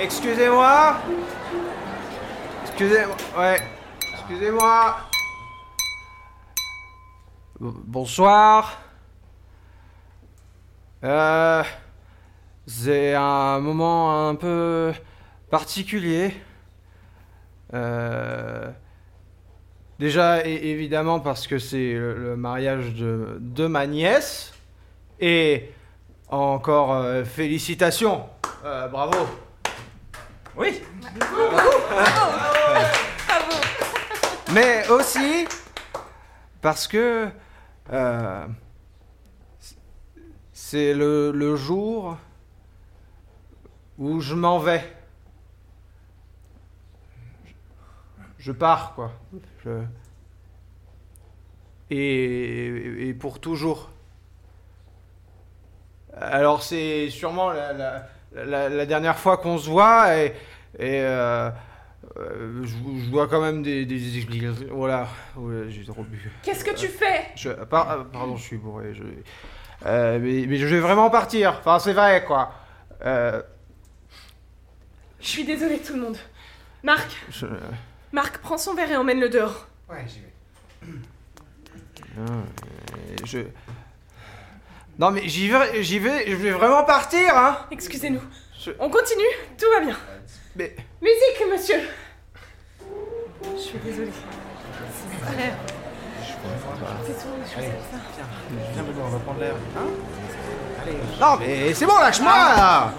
Excusez-moi Excusez-moi. Ouais. Excusez-moi. Bonsoir. Euh. C'est un moment un peu particulier. Euh. Déjà, évidemment, parce que c'est le, mariage de, ma nièce. Et encore euh, félicitations. Bravo. Oui. Mais aussi parce que euh, c'est le, le jour où je m'en vais. Je pars, quoi. Et, et pour toujours. Alors c'est sûrement la- la- la dernière fois qu'on se voit et, et, euh, euh, je, je vois quand même des, des explications. Voilà, Ouais, j'ai trop bu. Qu'est-ce que tu fais? Je, par- euh, pardon, je suis bourré. Je, euh, mais, mais je vais vraiment partir. Enfin, c'est vrai, quoi. Euh, Je suis désolée tout le monde. Marc, je, Marc, prends son verre et emmène-le dehors. ouais, j'y vais. Mais je. Non, mais j'y vais, j'y vais, je vais vraiment partir, hein. Excusez-nous. Je- On continue, tout va bien. Mais. Musique, monsieur Je suis désolée. C'est ma frère. C'est choses comme ça. Viens, Benoît, on va prendre l'air. Hein Allez. Non, mais c'est bon, lâche-moi, là.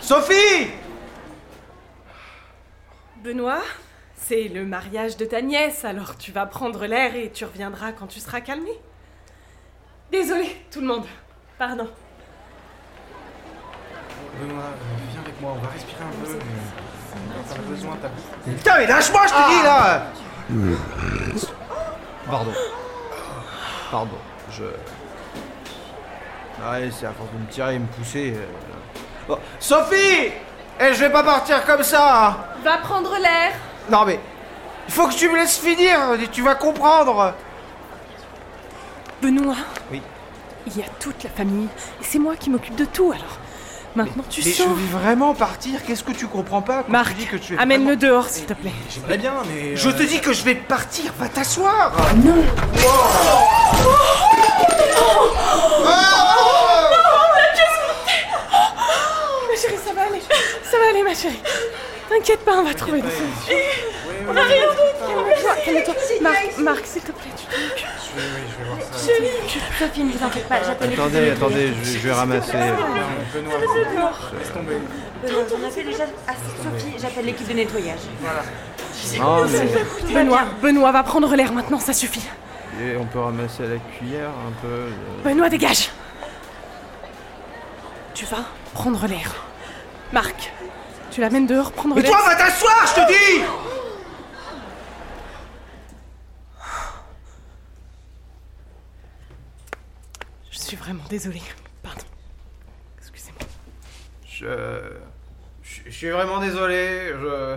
Sophie Benoît, c'est le mariage de ta nièce, alors tu vas prendre l'air et tu reviendras quand tu seras calmé. Désolée, tout le monde. Pardon. Benoît, euh, viens avec moi, on va respirer un peu. T'en as besoin, t'as Putain, mais lâche-moi, je te dis, là Pardon. Pardon, je... Ouais, c'est à force de me tirer et me pousser... euh. Bon, Sophie Eh, je vais pas partir comme ça hein. Va prendre l'air Non, mais... Il faut que tu me laisses finir, tu vas comprendre Benoît Oui. Il y a toute la famille, et c'est moi qui m'occupe de tout, alors. Maintenant tu Mais je vais vraiment partir, qu'est-ce que tu comprends pas quand Marc, tu dis que tu es amène-le dehors, s'il te plaît. J'aimerais bien, mais. Je euh, te dis que je vais partir, va t'asseoir Ma chérie, ça va aller. Ça va aller, ma chérie. T'inquiète pas, on va trouver des solutions. On a rien d'autre. Calme-toi. Marc, Marc, s'il te plaît, tu te oui, je vais voir ça. Sophie, ne vous inquiète pas, j'appelle Attendez, de attendez, je, je vais ramasser... Benoît, laisse tomber. Benoît, j'en ai fait déjà assez. Sophie, j'appelle l'équipe de nettoyage. Non, mais... Benoît, Benoît va prendre l'air maintenant, ça suffit. Et on peut ramasser à la cuillère un peu... euh. Benoît, dégage. Tu vas prendre l'air. Marc, tu l'amènes dehors prendre Mais l'air. toi, va t'asseoir, je te dis suis vraiment désolée. Pardon. Excusez-moi. Je... je... je suis vraiment désolé, je... Euh,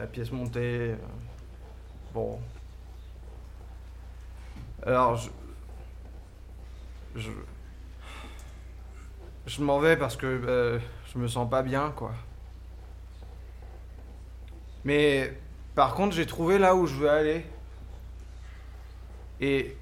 La pièce montée... euh, Bon... Alors, je... Je... Je m'en vais parce que euh, je me sens pas bien, quoi. Mais par contre, j'ai trouvé là où je veux aller. Et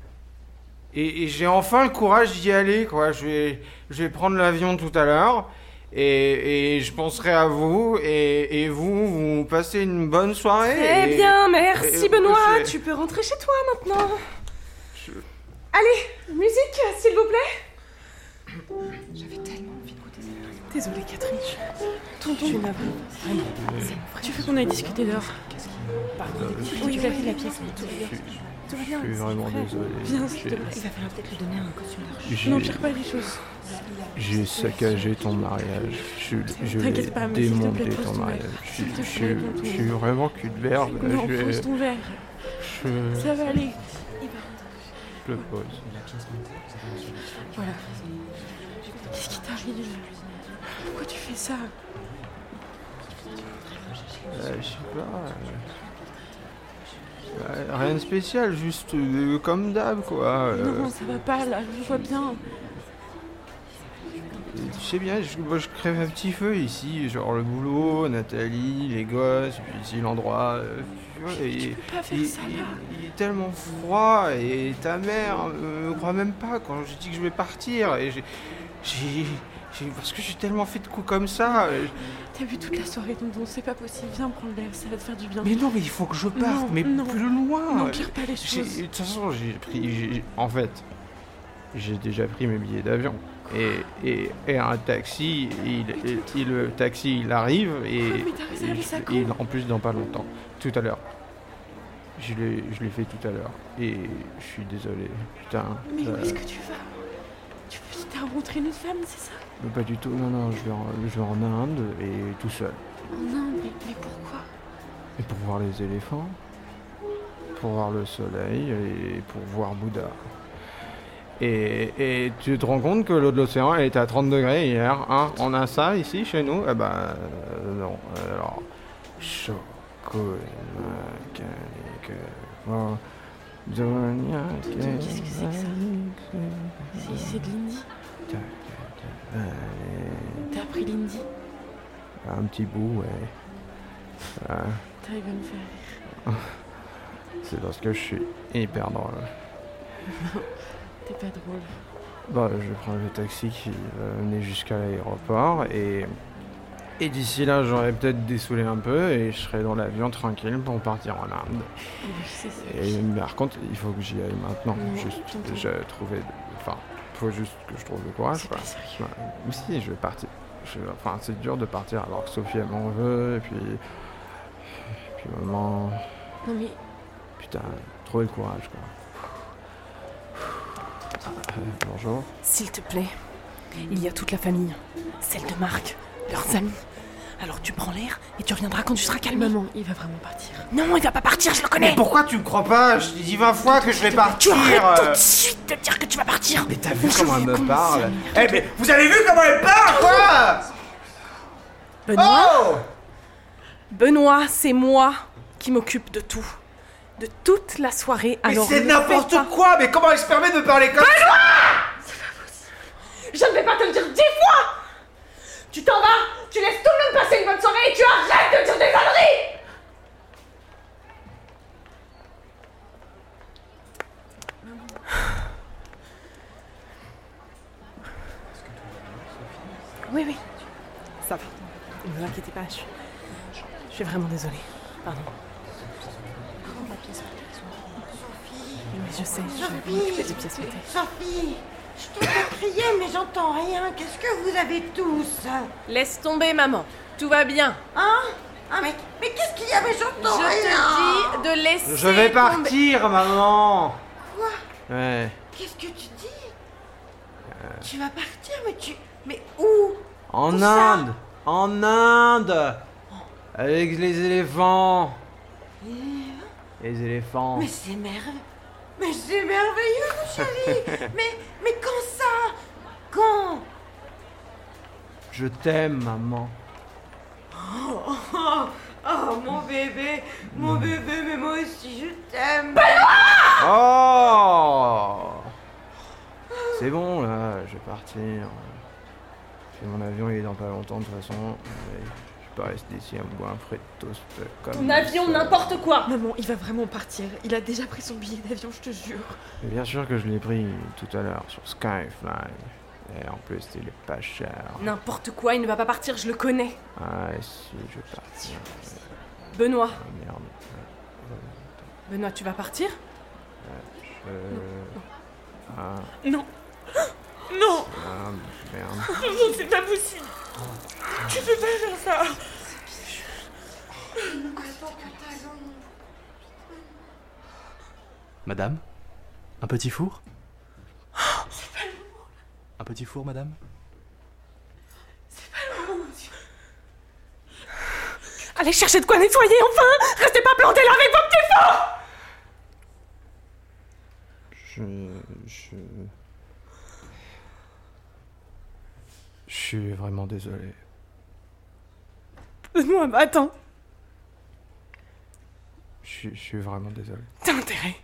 et, et j'ai enfin le courage d'y aller, quoi. Je vais, je vais prendre l'avion tout à l'heure. Et, et je penserai à vous. Et, et vous, vous passez une bonne soirée. Très et- bien, merci Benoît. Tu peux rentrer chez toi maintenant. Je- Allez, musique, s'il vous plaît. J'avais Désolée, Catherine. Je... Tonton, tu n'as vraiment. Tu veux qu'on aille discuter dehors Pardon. Oui, tu vas la pièce. Tout va bien. Je suis vraiment désolé. Viens, s'il te plaît. Il va falloir peut-être lui donner un costume j'ai- N'empire pas les choses. J'ai saccagé ton mariage. Je, je l'ai mais plaît, démonté ton mariage. verre. Je, je- je suis vraiment cul de verbe. Non, je, pose ton verre. je, Ça va aller. je le pose. Voilà. Qu'est-ce qui t'arrive? Pourquoi tu fais ça? Euh, je sais pas. euh, rien de spécial, juste euh, comme d'hab, quoi. Non, ça va pas là, je vois bien. Je sais bien, je, moi, je crève un petit feu ici, genre le boulot, Nathalie, les gosses, puis ici l'endroit. euh, il, est tellement froid et ta mère euh, me croit même pas quand je dis que je vais partir. Et j'ai- parce que j'ai tellement fait de coups comme ça. euh, T'as vu toute la soirée, tonton, c'est pas possible. Viens prendre l'air, ça va te faire du bien. Mais non, mais il faut que je parte, Non, mais non. plus loin. N'empire pas les choses. De toute façon, j'ai pris. En fait, j'ai déjà pris mes billets d'avion. Et, et, et un taxi, il, il- il- le taxi, il arrive et, Oh, et quand il- en plus dans pas longtemps, tout à l'heure. Je l'ai, fait tout à l'heure et je suis désolé. Putain. Mais où euh, est-ce que tu vas? T'as rencontré une femme, c'est ça? Mais pas du tout. Non, non, je vais, en, je vais en Inde et tout seul. Oh non, mais, mais pourquoi? Et pour voir les éléphants, pour voir le soleil et pour voir Bouddha. Et, et tu te rends compte que l'eau de l'océan elle était à 30 degrés hier, hein? On a ça ici chez nous? Eh ben euh, non. Alors, chaud, cool, mécanique, bon, Donia, qu'est-ce que c'est que ça? Si, c'est de l'indie. T'as appris l'indie Un petit bout, ouais. Ouais. T'arrives à me faire rire. C'est parce que je suis hyper drôle. T'es pas drôle. Bah, je prends le taxi qui va mener jusqu'à l'aéroport et, et d'ici là, j'aurai peut-être dessoulé un peu et je serai dans l'avion tranquille pour partir en Inde. Oui. Et mais par contre, il faut que j'y aille maintenant. Non, juste, j'ai trouvé. Enfin, faut juste que je trouve le courage. Quoi. Ouais, si, je vais partir. Je- enfin, c'est dur de partir alors que Sophie elle m'en veut et puis. Puis maman. Non mais Putain, trouver le courage quoi. Euh, bonjour. S'il te plaît, il y a toute la famille. Celle de Marc, leurs amis. Alors tu prends l'air et tu reviendras quand tu seras calmé. Maman, il va vraiment partir. Non, il va pas partir, je le connais. Mais pourquoi tu me crois pas Je t'ai dit 20 fois que je vais partir Tu arrêtes tout de suite de dire que tu vas partir. Mais t'as vu comment elle me parle Eh mais vous avez vu comment elle parle quoi Benoît, Oh Benoît, c'est moi qui m'occupe de tout. De toute la soirée. Mais Alors c'est ne n'importe quoi Mais comment elle se permet de me parler comme ça Je ne vais pas te le dire dix fois Tu t'en vas, tu laisses tout le monde passer une bonne soirée et tu arrêtes de dire des conneries Oui, oui. Ça va. Ne vous inquiétez pas, je suis, je suis vraiment désolée. Pardon. Oui, je sais, je vais m'occuper des pièces montées. Sophie, je t'entends crier, mais j'entends rien. Qu'est-ce que vous avez tous? Laisse tomber, maman. Tout va bien. Hein? Ah, mais, mais qu'est-ce qu'il y a? Mais Je j'entends te rien dis de laisser. Je vais tomber- partir, maman Quoi? Ouais. Qu'est-ce que tu dis? Tu vas partir, mais tu. Mais où? En Où ça? Inde En Inde Avec les éléphants Les éléphants? Mais c'est merveilleux. Mais c'est merveilleux, chérie Mais, mais quand ça? Quand? Je t'aime, maman. oh, oh, mon bébé Mon bébé, mais moi aussi, je t'aime Oh C'est bon, là, je vais partir. Puis mon avion, il est dans pas longtemps, de toute façon. Mais Je peux rester ici à me boire un frais de toast comme... Ton avion, n'importe quoi Maman, il va vraiment partir. Il a déjà pris son billet d'avion, je te jure. Bien sûr que je l'ai pris tout à l'heure sur Skyfly. Et en plus, il est pas cher. N'importe quoi, il ne va pas partir, je le connais. Ah, si, je vais partir. Benoît. Ah, merde. Benoît, tu vas partir Je... Ah, Non. Non ah, merde. Non, c'est pas possible Tu peux pas faire ça Madame Un petit four? Petit four, madame Allez chercher de quoi nettoyer, enfin Restez pas plantés là avec vos petits fours Je... Je... Je suis vraiment désolé. Benoît, bah attends. je je suis vraiment désolé. T'as intérêt.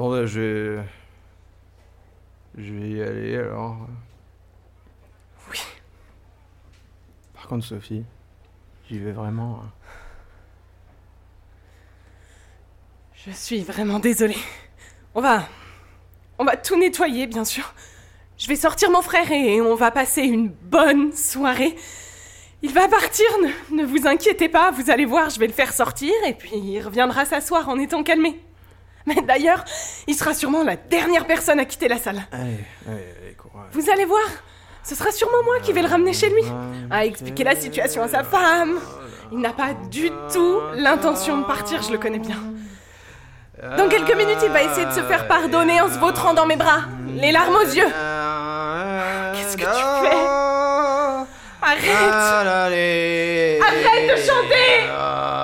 Bon, bah, je vais. Je vais y aller alors. Oui. Par contre, Sophie, j'y vais vraiment. hein. Je suis vraiment désolée. On va. On va tout nettoyer, bien sûr. Je vais sortir mon frère et on va passer une bonne soirée. Il va partir, ne, ne vous inquiétez pas, vous allez voir, je vais le faire sortir et puis il reviendra s'asseoir en étant calmé. Mais d'ailleurs, il sera sûrement la dernière personne à quitter la salle. Allez, allez, allez, courage. Vous allez voir, ce sera sûrement moi qui vais le ramener chez lui, à expliquer la situation à sa femme. Il n'a pas du tout l'intention de partir, je le connais bien. Dans quelques minutes, il va essayer de se faire pardonner en se vautrant dans mes bras, les larmes aux yeux. Qu'est-ce que tu fais? Arrête Arrête de chanter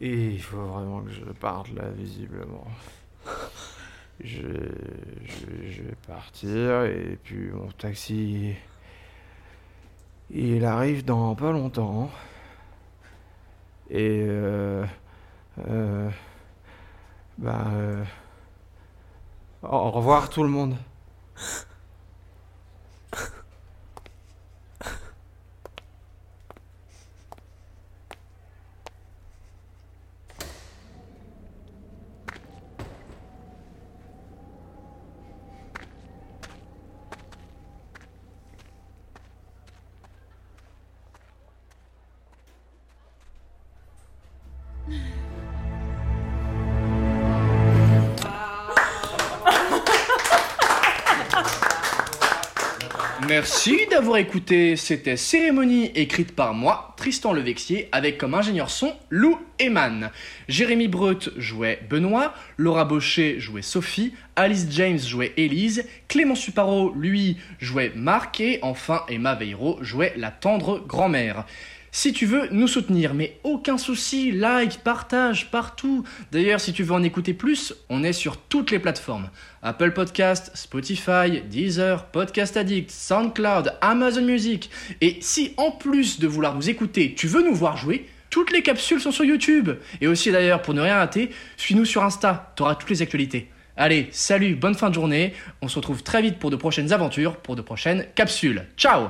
Il faut vraiment que je parte là, visiblement. Je, je, je vais partir et puis mon taxi... Il arrive dans pas longtemps. Et... Euh... Euh... Bah... euh, Au revoir tout le monde. Merci d'avoir écouté. C'était Cérémonie écrite par moi, Tristan Levexier, avec comme ingénieur son Lou Eman. Jérémy Breut jouait Benoît, Laura Baucher jouait Sophie, Alice James jouait Élise, Clément Suparo, lui, jouait Marc et enfin Emma Veiro jouait la tendre grand-mère. Si tu veux nous soutenir, mais aucun souci, like, partage, partout. D'ailleurs, si tu veux en écouter plus, on est sur toutes les plateformes. Apple Podcast, Spotify, Deezer, Podcast Addict, SoundCloud, Amazon Music. Et si en plus de vouloir nous écouter, tu veux nous voir jouer, toutes les capsules sont sur YouTube. Et aussi d'ailleurs, pour ne rien rater, suis-nous sur Insta, t'auras toutes les actualités. Allez, salut, bonne fin de journée. On se retrouve très vite pour de prochaines aventures, pour de prochaines capsules. Ciao